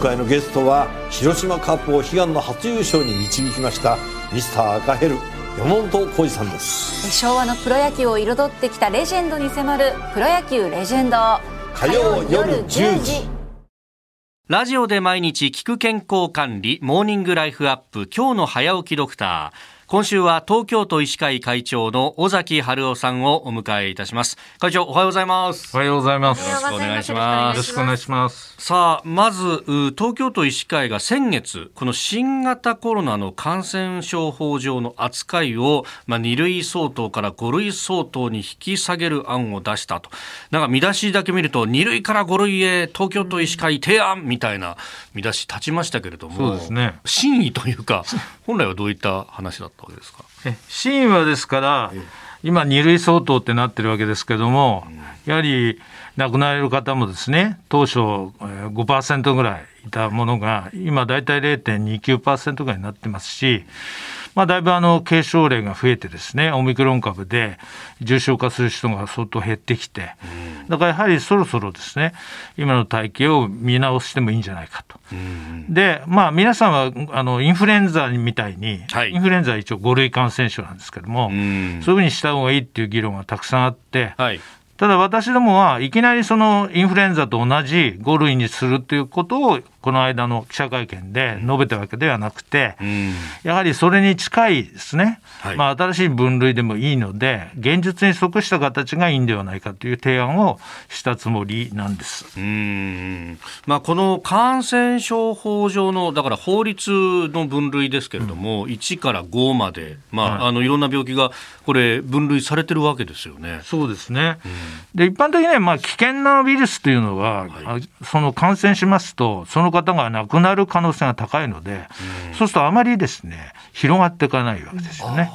回のゲストは広島カップを悲願の初優勝に導きましたミスター赤ヘル山本浩二さんです。昭和のプロ野球を彩ってきたレジェンドに迫る「プロ野球レジェンド」火曜夜10時。ラジオで毎日聞く健康管理モーニングライフアップ今日の早起きドクター今週は東京都医師会会長の尾崎春夫さんをお迎えいたします。会長おはようございます。おはようございます。よろしくお願いします。よろしくお願いします。さあまず東京都医師会が先月この新型コロナの感染症法上の扱いを、まあ、2類相当から5類相当に引き下げる案を出したと。なんか見出しだけ見ると2類から5類へ東京都医師会提案みたいな見出し立ちましたけれども。そうですね。真意というか本来はどういった話だったわけですか？はですから今2類相当ってなってるわけですけども、やはり亡くなられる方もですね当初5%ぐらいいたものが今大体0.29%ぐらいになってますしまあ、だいぶあの軽症例が増えてですねオミクロン株で重症化する人が相当減ってきてだからやはりそろそろですね今の体系を見直してもいいんじゃないかと。でまあ皆さんはあのインフルエンザみたいに、はい、インフルエンザは一応5類感染症なんですけどもそういうふうにした方がいいっていう議論がたくさんあって、はい、ただ私どもはいきなりそのインフルエンザと同じ5類にするということをこの間の記者会見で述べたわけではなくて、やはりそれに近いですね、はい、まあ、新しい分類でもいいので、現実に即した形がいいんではないかという提案をしたつもりなんです。うん。まあ、この感染症法上の、だから法律の分類ですけれども、うん、1から5まで、まあ、はい、あのいろんな病気がこれ、分類されてるわけですよね。そうですね、うん、で一般的にはまあ危険なウイルスというのは、はい、その感染しますと、そのの方が亡くなる可能性が高いので、そうするとあまりですね広がっていかないわけですよね。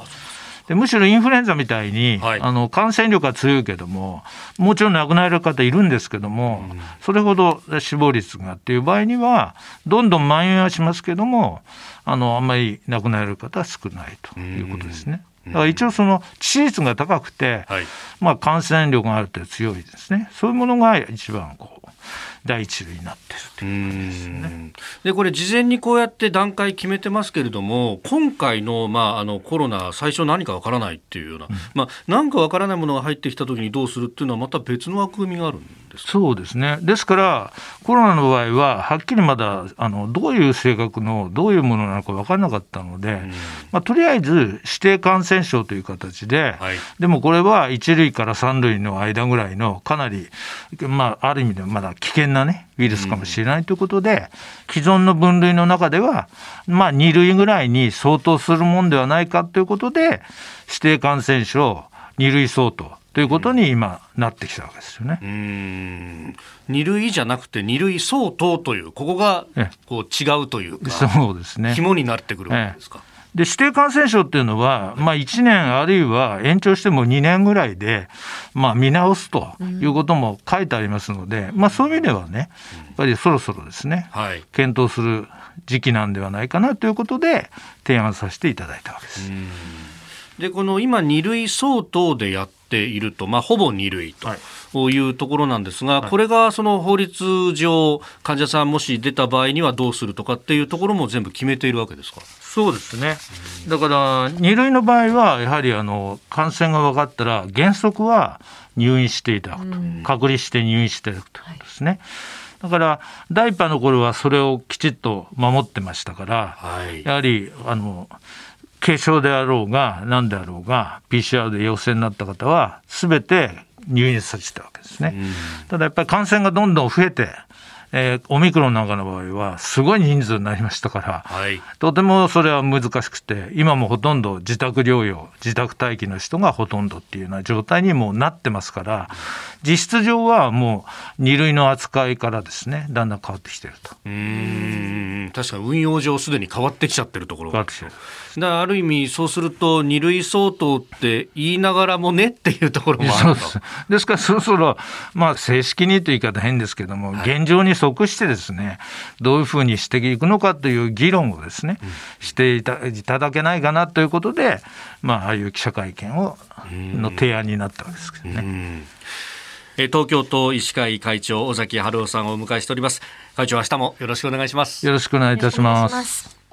でむしろインフルエンザみたいに、はい、あの感染力が強いけども、もちろん亡くなる方いるんですけども、うん、それほど死亡率がっていう場合には、どんどん蔓延はしますけども、あのあんまり亡くなる方は少ないということですね。だから一応その致死率が高くて、はい、まあ感染力がある程度強いですね。そういうものが一番こう第一類になってるということですね。でこれ事前にこうやって段階決めてますけれども今回の,、まあ、あのコロナ最初何かわからないっていうような、うん、まあ、何かわからないものが入ってきた時にどうするっていうのはまた別の枠組みがあるんですそうですね。ですからコロナの場合ははっきりまだあのどういう性格のどういうものなのか分からなかったので、うん、まあ、とりあえず指定感染症という形で、はい、でもこれは1類から3類の間ぐらいのかなり、まあ、ある意味でまだ危険なねウイルスかもしれないということで、既存の分類の中では、まあ、2類ぐらいに相当するもんではないかということで指定感染症2類相当ということに今なってきたわけですよね。うん。2類じゃなくて2類相当というここがこう違うというかそうですね。肝になってくるわけですか。ええ。で指定感染症っていうのは、まあ、1年あるいは延長しても2年ぐらいで、まあ、見直すということも書いてありますので、まあ、そういう意味ではね、やっぱりそろそろですね、はい、検討する時期なんではないかなということで、提案させていただいたわけです。でこの今、2類相当でやっていると、まあ、ほぼ2類と。はい。いうところなんですが、これがその法律上、患者さんもし出た場合にはどうするとかっていうところも全部決めているわけですか？そうですね、だから2類の場合は、やはりあの感染が分かったら、原則は入院していただくと、隔離して入院していただくということですね。だから第1波の頃はそれをきちっと守ってましたから、はい、やはりあの軽症であろうが何であろうが PCR で陽性になった方はすべて入院させたわけですね。ただやっぱり感染がどんどん増えてえー、オミクロンなんかの場合はすごい人数になりましたから、はい、とてもそれは難しくて今もほとんど自宅療養自宅待機の人がほとんどっていうような状態にもなってますから実質上はもう2類の扱いからですねだんだん変わってきてると。うん。確かに運用上すでに変わってきちゃってるところが。だある意味そうすると2類相当って言いながらもねっていうところもあると。です。ですからそろそろ、まあ、正式にという言い方変ですけども、はい、現状に即してですねどういうふうにしていくのかという議論をですね、うん、していただけないかなということで、まあ、ああいう記者会見をの提案になったわけですけどね。東京都医師会会長尾崎春夫さんをお迎えしております。会長明日もよろしくお願いします。よろしくお願いいたします